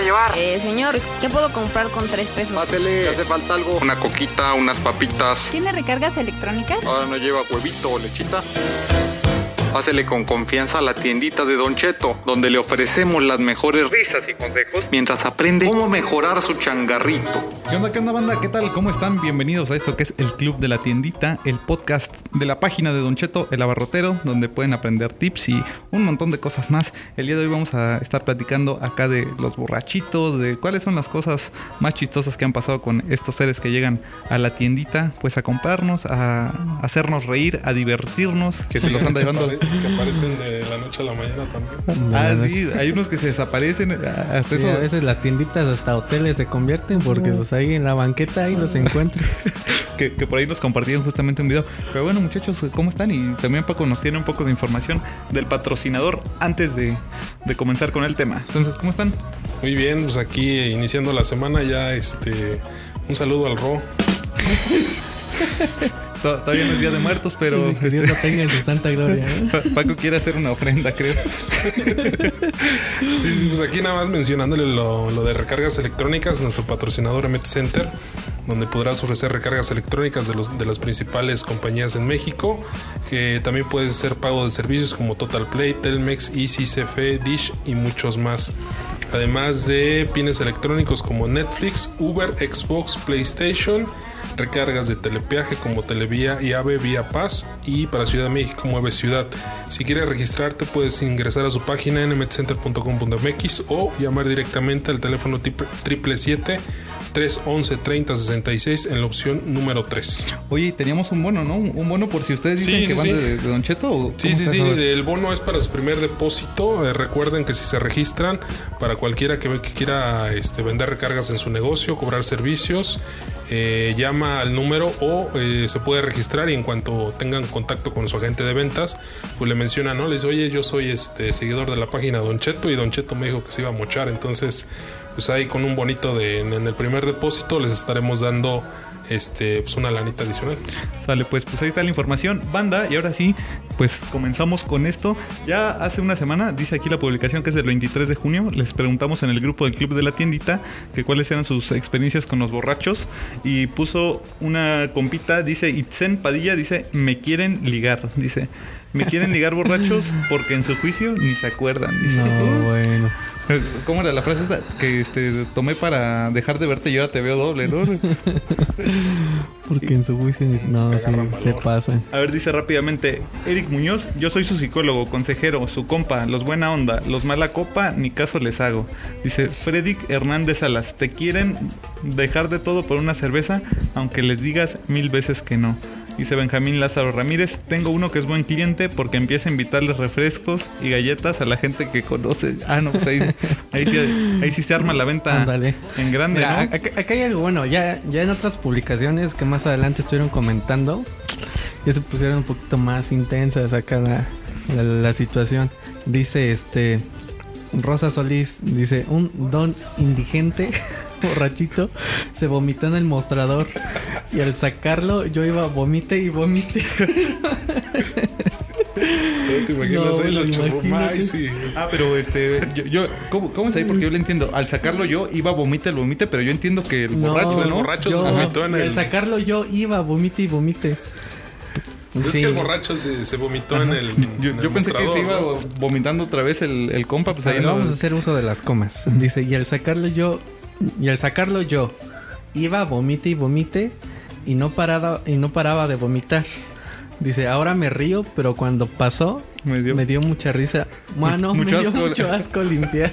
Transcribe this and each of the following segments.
para llevar? Eh, señor, ¿qué puedo comprar con tres pesos? Pásele, ¿te hace falta algo? Una coquita, unas papitas. ¿Tiene recargas electrónicas? Ahora no lleva huevito o lechita. Pásele con confianza a la tiendita de Don Cheto, donde le ofrecemos las mejores risas y consejos mientras aprende cómo mejorar su changarrito. ¿Qué onda, qué onda, banda? ¿Qué tal? ¿Cómo están? Bienvenidos a esto que es el Club de la Tiendita, el podcast de la página de Don Cheto, el abarrotero, donde pueden aprender tips y un montón de cosas más. El día de hoy vamos a estar platicando acá de los borrachitos, de cuáles son las cosas más chistosas que han pasado con estos seres que llegan a la tiendita, pues a comprarnos, a hacernos reír, a divertirnos, que se los anda llevando. que aparecen de la noche a la mañana también. Ah, sí, hay unos que se desaparecen. Hasta Sí, eso. a veces las tienditas hasta hoteles se convierten porque pues ahí en la banqueta ahí los encuentras. que, que por ahí nos compartieron justamente un video. Pero bueno, muchachos, ¿cómo están? Y también para conocer un poco de información del patrocinador antes de, de comenzar con el tema. Entonces, ¿cómo están? Muy bien, pues aquí iniciando la semana ya este un saludo al Ro. To- Todavía no es Día de Muertos, pero que Dios lo tenga en su santa gloria. ¿eh? Pa- Paco quiere hacer una ofrenda, creo. Sí, sí, pues aquí nada más mencionándole lo, lo de recargas electrónicas, nuestro patrocinador Emet Center, donde podrás ofrecer recargas electrónicas de, los, de las principales compañías en México, que también puedes hacer pago de servicios como Total Play, Telmex, Easy, CFE, Dish y muchos más. Además de pines electrónicos como Netflix, Uber, Xbox, PlayStation, recargas de telepeaje como Televía y AVE Vía Paz y para Ciudad de México Mueve Ciudad. Si quieres registrarte puedes ingresar a su página nmetcenter.com.mx o llamar directamente al teléfono 777 311 3066 en la opción número 3. Oye, teníamos un bono, ¿no? Un bono por si ustedes Sí, dicen que sí, van sí. de, de Don Cheto. ¿o Sí, sí, sí, el bono es para su primer depósito. Eh, recuerden que si se registran, para cualquiera que, que quiera este, vender recargas en su negocio, cobrar servicios, eh, llama al número o eh, se puede registrar y en cuanto tengan contacto con su agente de ventas, pues le mencionan, ¿no? Le dice, oye, yo soy este seguidor de la página Don Cheto y Don Cheto me dijo que se iba a mochar. Entonces, pues ahí con un bonito de en, en el primer depósito les estaremos dando este pues una lanita adicional. Sale, pues, pues ahí está la información. Banda, y ahora sí, pues comenzamos con esto. Ya hace una semana, dice aquí la publicación que es del 23 de junio, les preguntamos en el grupo del Club de la Tiendita que cuáles eran sus experiencias con los borrachos y puso una compita, dice Itzen Padilla, dice, me quieren ligar, dice. Me quieren ligar borrachos porque en su juicio ni se acuerdan. dice. No, bueno. ¿Cómo era la frase esta? Que este, tomé para dejar de verte y ahora te veo doble, ¿no? Porque en su juicio no, sí, se pasan. A ver, dice rápidamente, Eric Muñoz, yo soy su psicólogo, consejero, su compa, los buena onda, los mala copa, ni caso les hago. Dice Frederick Hernández Salas, te quieren dejar de todo por una cerveza, aunque les digas mil veces que no. Dice Benjamín Lázaro Ramírez, tengo uno que es buen cliente porque empieza a invitarles refrescos y galletas a la gente que conoce. Ah, no, pues ahí, ahí, sí, ahí sí se arma la venta Ándale. en grande, Mira, ¿no? acá, acá hay algo bueno, ya, ya en otras publicaciones que más adelante estuvieron comentando, ya se pusieron un poquito más intensas acá la, la, la situación. Dice este Rosa Solís, dice, un don indigente, borrachito, se vomitó en el mostrador y al sacarlo yo iba vomite y vomite. ¿Te imaginas No, ahí los imagínate. churrumais y... Ah, pero este, yo, yo ¿cómo, ¿cómo es ahí? Porque yo le entiendo. Al sacarlo yo iba a vomite el vomite, pero yo entiendo que el No, borracho, el ¿no? borracho yo- se vomitó en y al el... sacarlo yo iba vomite y vomite. Es Sí. que el borracho se, se vomitó en el. Yo, en el yo pensé que se iba ¿no? vomitando otra vez el, el compa, pues ahí no- vamos a hacer uso de las comas. Dice, y al sacarlo yo, y al sacarlo yo, iba vomite y vomite y no paraba, y no paraba de vomitar. Dice, ahora me río, pero cuando pasó, Me dio- me dio mucha risa. Bueno, mucho me dio asco. mucho asco limpiar.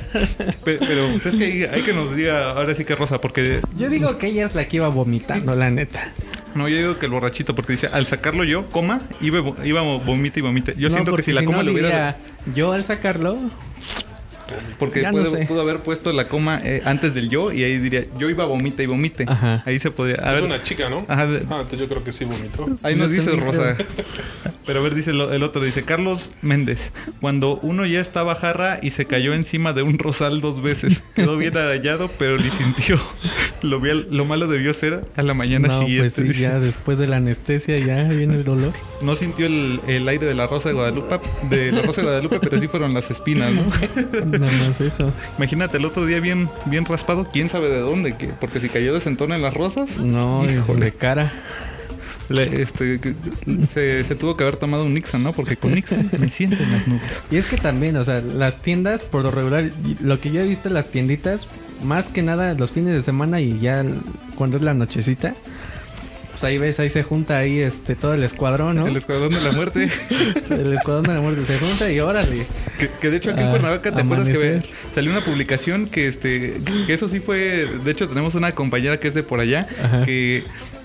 Pe- Pero pues, es que hay, hay que nos diga ahora sí que Rosa, porque Yo digo que ella es la que iba vomitando, la neta. No, yo digo que el borrachito, porque dice al sacarlo yo, coma, iba, iba vomite y vomite. Yo No, siento que si la coma no le hubiera. Yo al sacarlo, Porque Ya no pudo, sé. pudo haber puesto la coma eh, antes del yo y ahí diría yo iba vomite y vomite. Ajá. Ahí se podía. A Es ver, una chica, ¿no? Ajá, de- Ah, entonces yo creo que sí vomitó. Ahí nos dice Rosa. Pero a ver, dice lo- el otro, dice Carlos Méndez. Cuando uno ya estaba jarra y se cayó encima de un rosal dos veces. Quedó bien arañado, pero ni sintió. Lo, lo malo debió ser a la mañana no, siguiente. pues sí, dice. ya después de la anestesia ya viene el dolor. No sintió el, el aire de la rosa de Guadalupe, de la rosa de Guadalupe, pero sí fueron las espinas, ¿no? Nada más eso. Imagínate el otro día bien, bien raspado, quién sabe de dónde, que- porque si cayó de sentón en las rosas, No, Híjole. de cara. le- este, se, se tuvo que haber tomado un Nixon, ¿no? Porque con Nixon me siento en las nubes. Y es que también, o sea, las tiendas, por lo regular, lo que yo he visto en las tienditas, más que nada los fines de semana y ya cuando es la nochecita, pues ahí ves, ahí se junta ahí este todo el escuadrón, ¿no? El escuadrón de la muerte. El escuadrón de la muerte se junta y órale. Que, que de hecho aquí en Ah, Cuernavaca, ¿te acuerdas que ve- salió una publicación que este que eso sí fue, de hecho tenemos una compañera que es de por allá, Ajá. que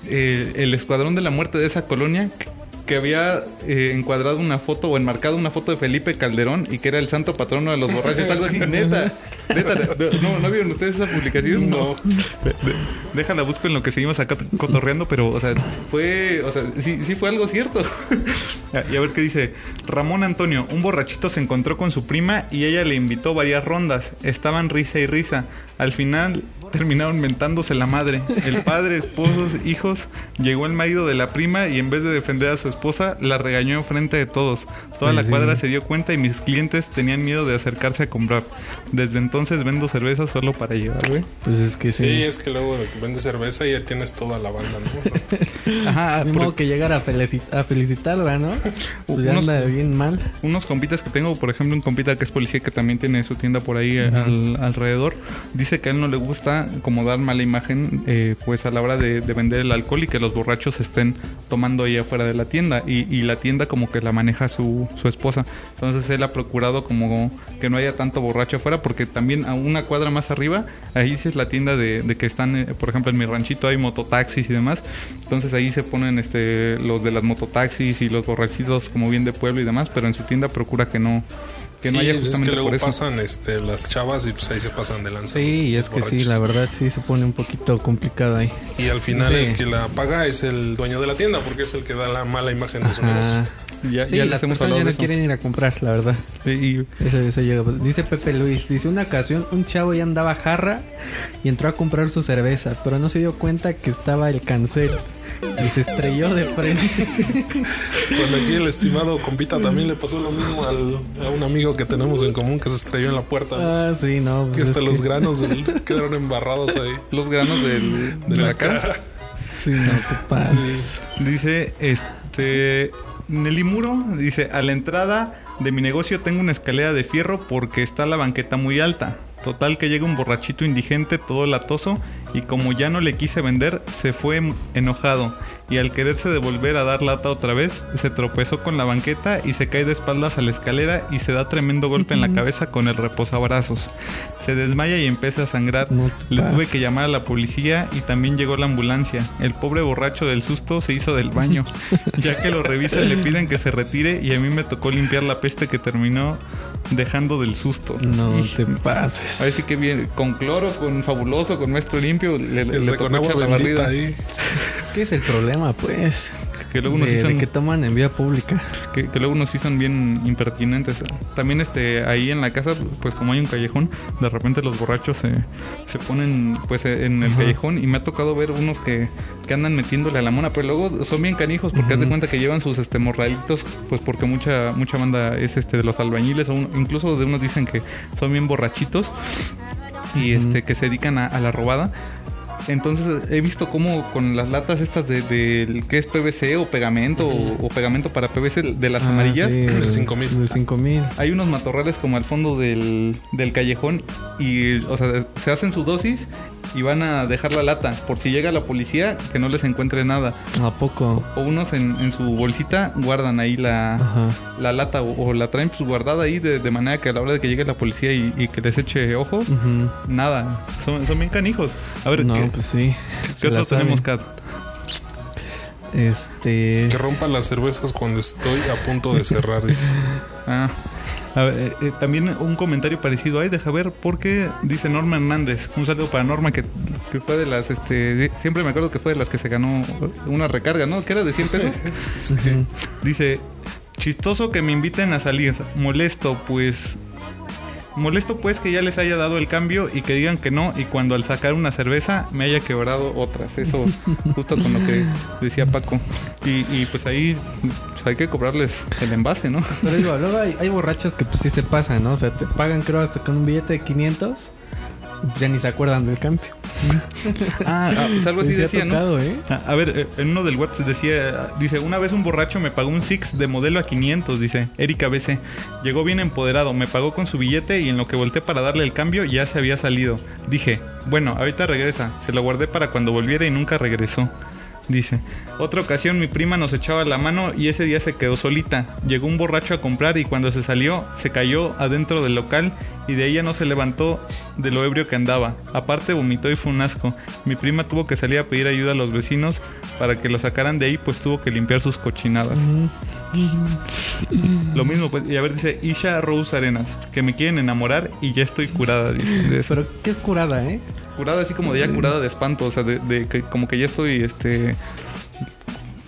eh, el escuadrón de la muerte de esa colonia que- que había eh, encuadrado una foto o enmarcado una foto de Felipe Calderón y que era el santo patrono de los borrachos, algo así, neta. Neta, no, ¿no vieron ustedes esa publicación? No. Déjala busco en lo que seguimos acá cotorreando, pero, o sea, fue, o sea, sí, sí fue algo cierto. y a ver qué dice. Ramón Antonio, un borrachito se encontró con su prima y ella le invitó varias rondas. Estaban risa y risa. Al final terminaron mentándose la madre. El padre, esposos, hijos. Llegó el marido de la prima y en vez de defender a su esposa, la regañó en frente de todos. Toda la sí. cuadra se dio cuenta y mis clientes tenían miedo de acercarse a comprar. Desde entonces vendo cerveza solo para llevar, güey. Pues es que Sí, sí. es que luego de que vendes cerveza y ya tienes toda la banda, ¿no? Ajá, Ni modo que llegar a, felici- a felicitarla, ¿no? Pues ya Unos- anda bien mal. unos compitas que tengo, por ejemplo, un compita que es policía que también tiene su tienda por ahí eh, al- alrededor, dice que a él no le gusta como dar mala imagen eh, pues a la hora de, de vender el alcohol y que los borrachos estén tomando ahí afuera de la tienda y, y la tienda como que la maneja su, su esposa. Entonces él ha procurado como que no haya tanto borracho afuera porque también a una cuadra más arriba, ahí sí es la tienda de, de que están, eh, por ejemplo, en mi ranchito hay mototaxis y demás. Entonces ahí se ponen este los de las mototaxis y los borrachitos como bien de pueblo y demás, pero en su tienda procura que no que no haya es justamente que luego por eso. pasan este, las chavas y pues ahí se pasan de lanza. Sí, y es que sí, la verdad sí se pone un poquito complicado ahí. Y al final Sí. el que la paga es el dueño de la tienda porque es el que da la mala imagen de su negocio. Ya, Sí, ya las hemos personas ya no eso. quieren ir a comprar, la verdad. Sí, y- Eso, eso llega. Dice Pepe Luis, dice una ocasión un chavo ya andaba jarra y entró a comprar su cerveza, pero no se dio cuenta que estaba el cancel y se estrelló de frente. Cuando aquí el estimado compita también le pasó lo mismo al- a un amigo que tenemos en común que se estrelló en la puerta. ah, sí, no. pues que hasta los que- granos del- quedaron embarrados ahí. los granos del, De de la la cara. cara. Sí, no te pases. Dice, este, Nelly Muro, dice, a la entrada de mi negocio tengo una escalera de fierro porque está la banqueta muy alta. Total que llega un borrachito indigente todo latoso y como ya no le quise vender, se fue enojado y al quererse devolver a dar lata otra vez, se tropezó con la banqueta y se cae de espaldas a la escalera y se da tremendo golpe en la cabeza con el reposabrazos. Se desmaya y empieza a sangrar. No Le tuve que llamar a la policía y también llegó la ambulancia. El pobre borracho del susto se hizo del baño. ya que lo revisan le piden que se retire y a mí me tocó limpiar la peste que terminó dejando del susto. No Y- te pases. A ver si que bien, con cloro, con fabuloso, con maestro limpio, le, le, con agua la barrida. ahí. ¿Qué es el problema, pues? Que luego nos de que toman en vía pública. que, que luego nos sí son bien impertinentes. También este ahí en la casa, pues como hay un callejón, de repente los borrachos se, se ponen pues en el Ajá. callejón y me ha tocado ver unos que, que andan metiéndole a la mona, pero luego son bien canijos porque haz de cuenta que llevan sus este morralitos, pues porque mucha mucha banda es este de los albañiles o un- incluso de unos dicen que son bien borrachitos y este que se dedican a, a la robada. Entonces he visto cómo con las latas estas de, del que es PVC o pegamento o, o pegamento para PVC de las Ah, amarillas. sí, Del 5000. Del 5000. Hay unos matorrales como al fondo del, del callejón y, o sea, se hacen su dosis y van a dejar la lata por si llega la policía que no les encuentre nada. ¿A poco? O unos en, en su bolsita guardan ahí la, Ajá. la lata o, o la traen pues guardada ahí de, de manera que a la hora de que llegue la policía y, y que les eche ojo, Ujú. nada. Son, son bien canijos. A ver, No, ¿qué, pues sí. qué otros tenemos. Kat? Este. Que rompa las cervezas cuando estoy a punto de cerrar. dice. Ah, a ver, eh, eh, también un comentario parecido ahí, deja ver, porque dice Norma Hernández. Un saludo para Norma, que, que fue de las, este, siempre me acuerdo que fue de las que se ganó una recarga, ¿no? Que era de 100 pesos. Ujú. Dice, chistoso que me inviten a salir, molesto, pues Molesto pues que ya les haya dado el cambio y que digan que no y cuando al sacar una cerveza me haya quebrado otras. Eso justo con lo que decía Paco. Y, y pues ahí pues hay que cobrarles el envase, ¿no? Pero digo, luego hay, hay borrachos que pues sí se pasan, ¿no? O sea, te pagan creo hasta con un billete de 500 ya ni se acuerdan del cambio. Ah, ah, pues algo así ha decía, ¿no? ¿eh? A, a ver, eh, en uno del WhatsApp decía, dice, una vez un borracho me pagó un Six de modelo a 500, dice, Erika BC. Llegó bien empoderado, me pagó con su billete y en lo que volteé para darle el cambio ya se había salido. Dije, bueno, ahorita regresa. Se lo guardé para cuando volviera y nunca regresó. Dice, otra ocasión mi prima nos echaba la mano y ese día se quedó solita. Llegó un borracho a comprar y cuando se salió se cayó adentro del local y de ella no se levantó de lo ebrio que andaba. Aparte vomitó y fue un asco. Mi prima tuvo que salir a pedir ayuda a los vecinos para que lo sacaran de ahí pues tuvo que limpiar sus cochinadas. Lo mismo pues, y a ver dice Isha Rose Arenas, que me quieren enamorar y ya estoy curada, dice. de eso. Pero ¿qué es curada, eh? Curada así como de ya curada de espanto, o sea, de, de que como que ya estoy, este...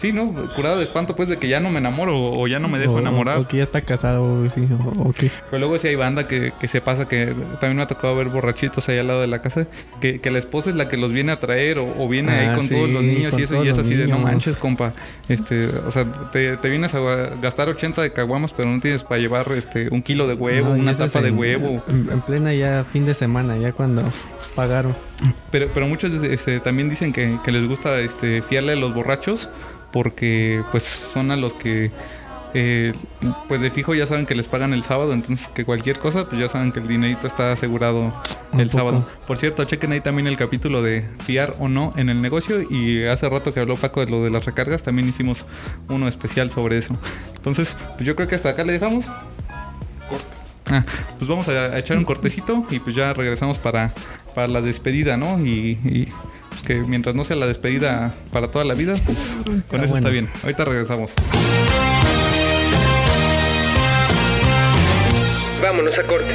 Sí, ¿no? Curada de espanto, pues, de que ya no me enamoro o ya no me dejo O- enamorar. O que ya está casado, sí, o, o qué. Pero luego sí hay banda que, que se pasa, que también me ha tocado ver borrachitos ahí al lado de la casa, que, que la esposa es la que los viene a traer o, o viene Ah, ahí con sí, todos los niños y eso, y es así de no manches, compa. Este, o sea, te, te vienes a gastar 80 de caguamas, pero no tienes para llevar este un kilo de huevo, No, una tapa de en- huevo. En, en plena ya fin de semana, ya cuando pagaron. Pero, pero muchos este, también dicen que, que les gusta este, fiarle a los borrachos porque pues son a los que eh, pues de fijo ya saben que les pagan el sábado, entonces que cualquier cosa pues ya saben que el dinerito está asegurado Un el poco. sábado. Por cierto, chequen ahí también el capítulo de fiar o no en el negocio y hace rato que habló Paco de lo de las recargas, también hicimos uno especial sobre eso. Entonces, pues yo creo que hasta acá le dejamos. Corte. Ah, pues vamos a, a echar un cortecito y pues ya regresamos para, para la despedida, ¿no? Y, y, pues que mientras no sea la despedida para toda la vida, pues con Está eso está bueno. bien. Ahorita regresamos. Vámonos a corte.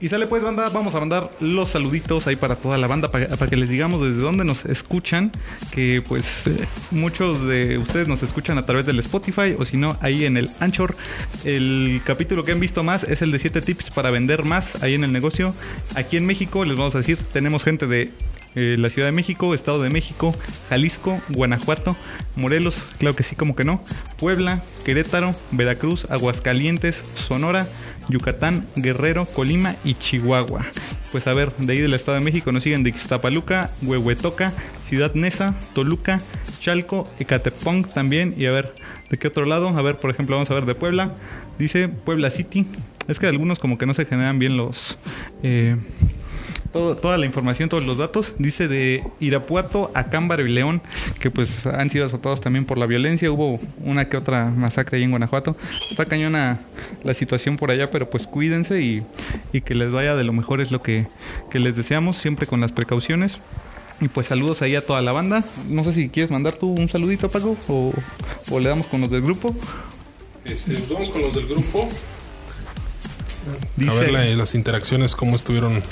Y sale pues banda, vamos a mandar los saluditos ahí para toda la banda, para, para que les digamos desde dónde nos escuchan, que pues eh, muchos de ustedes nos escuchan a través del Spotify o si no ahí en el Anchor. El capítulo que han visto más es el de 7 tips para vender más ahí en el negocio. Aquí en México les vamos a decir, tenemos gente de eh, la Ciudad de México, Estado de México, Jalisco, Guanajuato, Morelos, claro que sí, como que no, Puebla, Querétaro, Veracruz, Aguascalientes, Sonora, Yucatán, Guerrero, Colima y Chihuahua. Pues a ver, de ahí del Estado de México nos siguen de Ixtapaluca, Huehuetoca, Ciudad Neza, Toluca, Chalco, Ecatepong también. Y a ver, ¿de qué otro lado? A ver, por ejemplo, vamos a ver de Puebla. Dice Puebla City. Es que algunos como que no se generan bien los... eh, todo- toda la información, todos los datos. Dice de Irapuato, Acámbaro y León, que pues han sido azotados también por la violencia. Hubo una que otra masacre ahí en Guanajuato. Está cañona la situación por allá, pero pues cuídense y, y que les vaya de lo mejor es lo que, que les deseamos, siempre con las precauciones. Y pues saludos ahí a toda la banda. No sé si quieres mandar tú un saludito, Paco, o, o le damos con los del grupo. Este, pues vamos con los del grupo. Dice- A ver la- las interacciones, cómo estuvieron.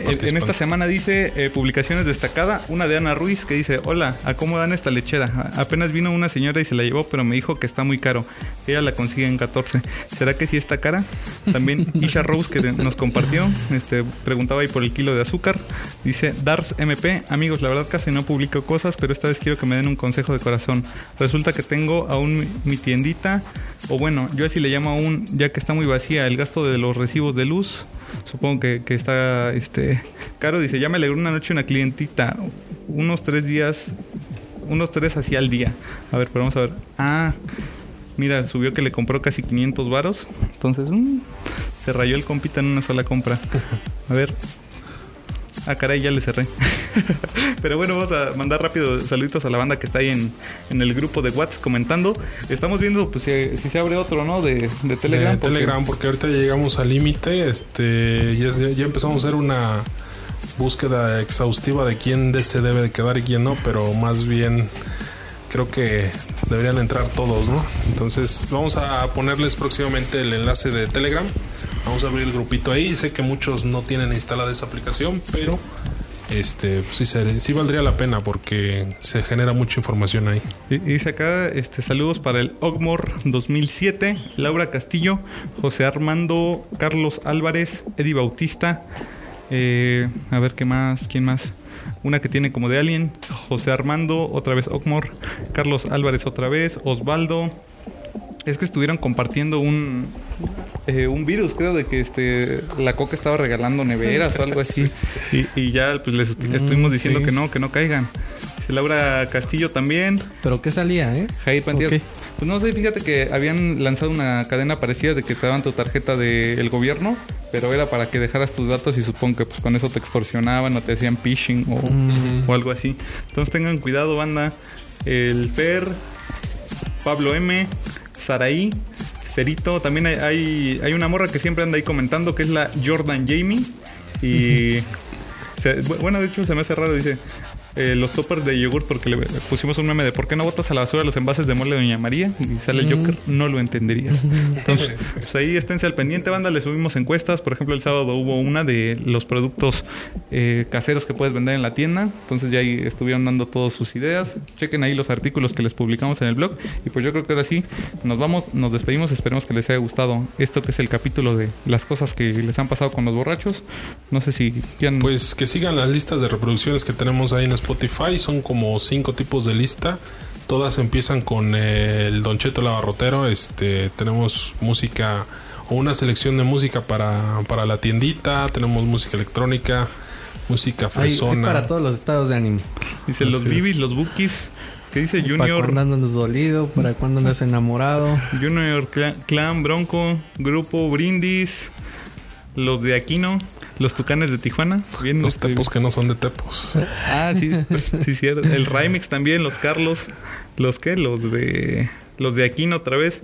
En- esta semana dice eh, publicaciones destacada, una de Ana Ruiz que dice, hola, ¿a cómo dan esta lechera? Apenas vino una señora y se la llevó, pero me dijo que está muy caro. Ella la consigue en 14. ¿Será que sí está cara? También Isha Rose que nos compartió, este, preguntaba ahí por el kilo de azúcar. Dice, Dars MP, amigos, la verdad casi no publico cosas, pero esta vez quiero que me den un consejo de corazón. Resulta que tengo aún mi, mi tiendita, o bueno, yo así le llamo aún, ya que está muy vacía, el gasto de los recibos de luz supongo que, que está este caro. Dice, ya me alegró una noche una clientita, unos tres días, unos tres así al día. A ver, pero vamos a ver. Ah, mira, subió que le compró casi 500 varos. Entonces, mm, se rayó el compita en una sola compra. A ver. Ah, caray, ya le cerré. Pero bueno, vamos a mandar rápido saluditos a la banda que está ahí en, en el grupo de WhatsApp comentando. Estamos viendo pues si, si se abre otro, ¿no? De, de Telegram. de porque- Telegram, porque ahorita ya llegamos al límite. Este, ya, ya empezamos a hacer una búsqueda exhaustiva de quién se debe de quedar y quién no, pero más bien creo que deberían entrar todos, ¿no? Entonces vamos a ponerles próximamente el enlace de Telegram. Vamos a abrir el grupito ahí. Sé que muchos no tienen instalada esa aplicación, pero este pues sí, sí valdría la pena porque se genera mucha información ahí. Dice acá, este, saludos para el Ogmor 2007, Laura Castillo, José Armando, Carlos Álvarez, Eddie Bautista, eh, a ver qué más, quién más. Una que tiene como de Alien, José Armando, otra vez Ogmor, Carlos Álvarez otra vez, Osvaldo. Es que estuvieron compartiendo un, eh, un virus, creo, de que este la coca estaba regalando neveras o algo así. Y, y ya pues les estuvimos diciendo sí. que no, que no caigan. Laura Castillo también. Pero ¿qué salía, eh? Jair Pantías. Pues no sé, fíjate que habían lanzado una cadena parecida de que te daban tu tarjeta del gobierno, pero era para que dejaras tus datos y supongo que pues con eso te extorsionaban o te hacían phishing o, o algo así. Entonces tengan cuidado, banda. El Fer, Pablo M, Saraí, Cerito, también hay, hay, hay una morra que siempre anda ahí comentando que es la Jordan Jamie. Y se- bueno, de hecho se me hace raro, dice eh, los toppers de yogur porque le pusimos un meme de ¿por qué no botas a la basura los envases de mole de Doña María? Y sale el Joker, no lo entenderías. Entonces, pues ahí esténse al pendiente, banda, le subimos encuestas. Por ejemplo, el sábado hubo una de los productos eh, caseros que puedes vender en la tienda. Entonces ya ahí estuvieron dando todas sus ideas. Chequen ahí los artículos que les publicamos en el blog. Y pues yo creo que ahora sí, nos vamos, nos despedimos. Esperemos que les haya gustado esto que es el capítulo de las cosas que les han pasado con los borrachos. No sé si quieran... Pues que sigan las listas de reproducciones que tenemos ahí en Spotify. Son como cinco tipos de lista. Todas empiezan con eh, el Don Cheto Lavarrotero. Este, tenemos música o una selección de música para, para la tiendita. Tenemos música electrónica, música Hay, hay fresona. para todos los estados de ánimo. Dice los bibis, los bookies. ¿Qué dice Para Junior? cuando andas dolido, para cuando andas enamorado. Junior Cla- Clan, Bronco, Grupo Brindis, los de Aquino, los Tucanes de Tijuana. Bien, Los este- tepos que no son de tepos. Ah, sí, sí, cierto. El Remix también, los Carlos. ¿Los qué? Los de. Los de Aquino otra vez.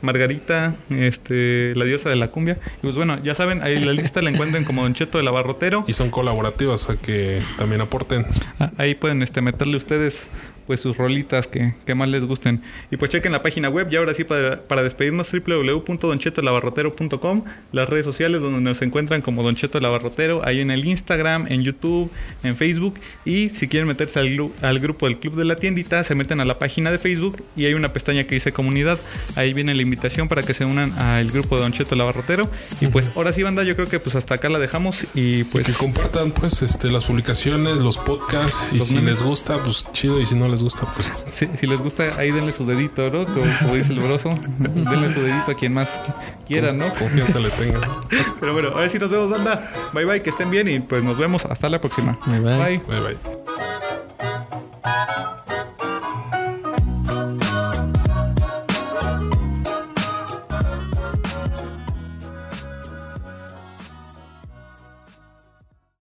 Margarita, este, la diosa de la cumbia. Y pues bueno, ya saben, ahí la lista la encuentran como Don Cheto del Abarrotero. Y son colaborativas, o sea que también aporten. Ah, Ahí pueden este, meterle ustedes pues sus rolitas que, que más les gusten. Y pues chequen la página web. Y ahora sí, para, para despedirnos, www.donchetolabarrotero.com. Las redes sociales donde nos encuentran como Don Cheto el Abarrotero. Ahí en el Instagram, en YouTube, en Facebook. Y si quieren meterse al, al grupo del Club de la Tiendita, se meten a la página de Facebook. Y hay una pestaña que dice comunidad. Ahí viene la invitación para que se unan al grupo de Don Cheto el Abarrotero. Y pues ahora sí, banda, yo creo que pues hasta acá la dejamos. Y Pues que compartan pues este las publicaciones, los podcasts y Los si memes. les gusta, pues chido y si no les gusta, pues. Si, les gusta, ahí denle su dedito, ¿no? Como, como dice el broso, denle su dedito a quien más quiera, ¿no? Confianza le tenga. Pero bueno, ahora sí nos vemos, banda. Bye bye, que estén bien y pues nos vemos. Hasta la próxima. Bye bye. bye.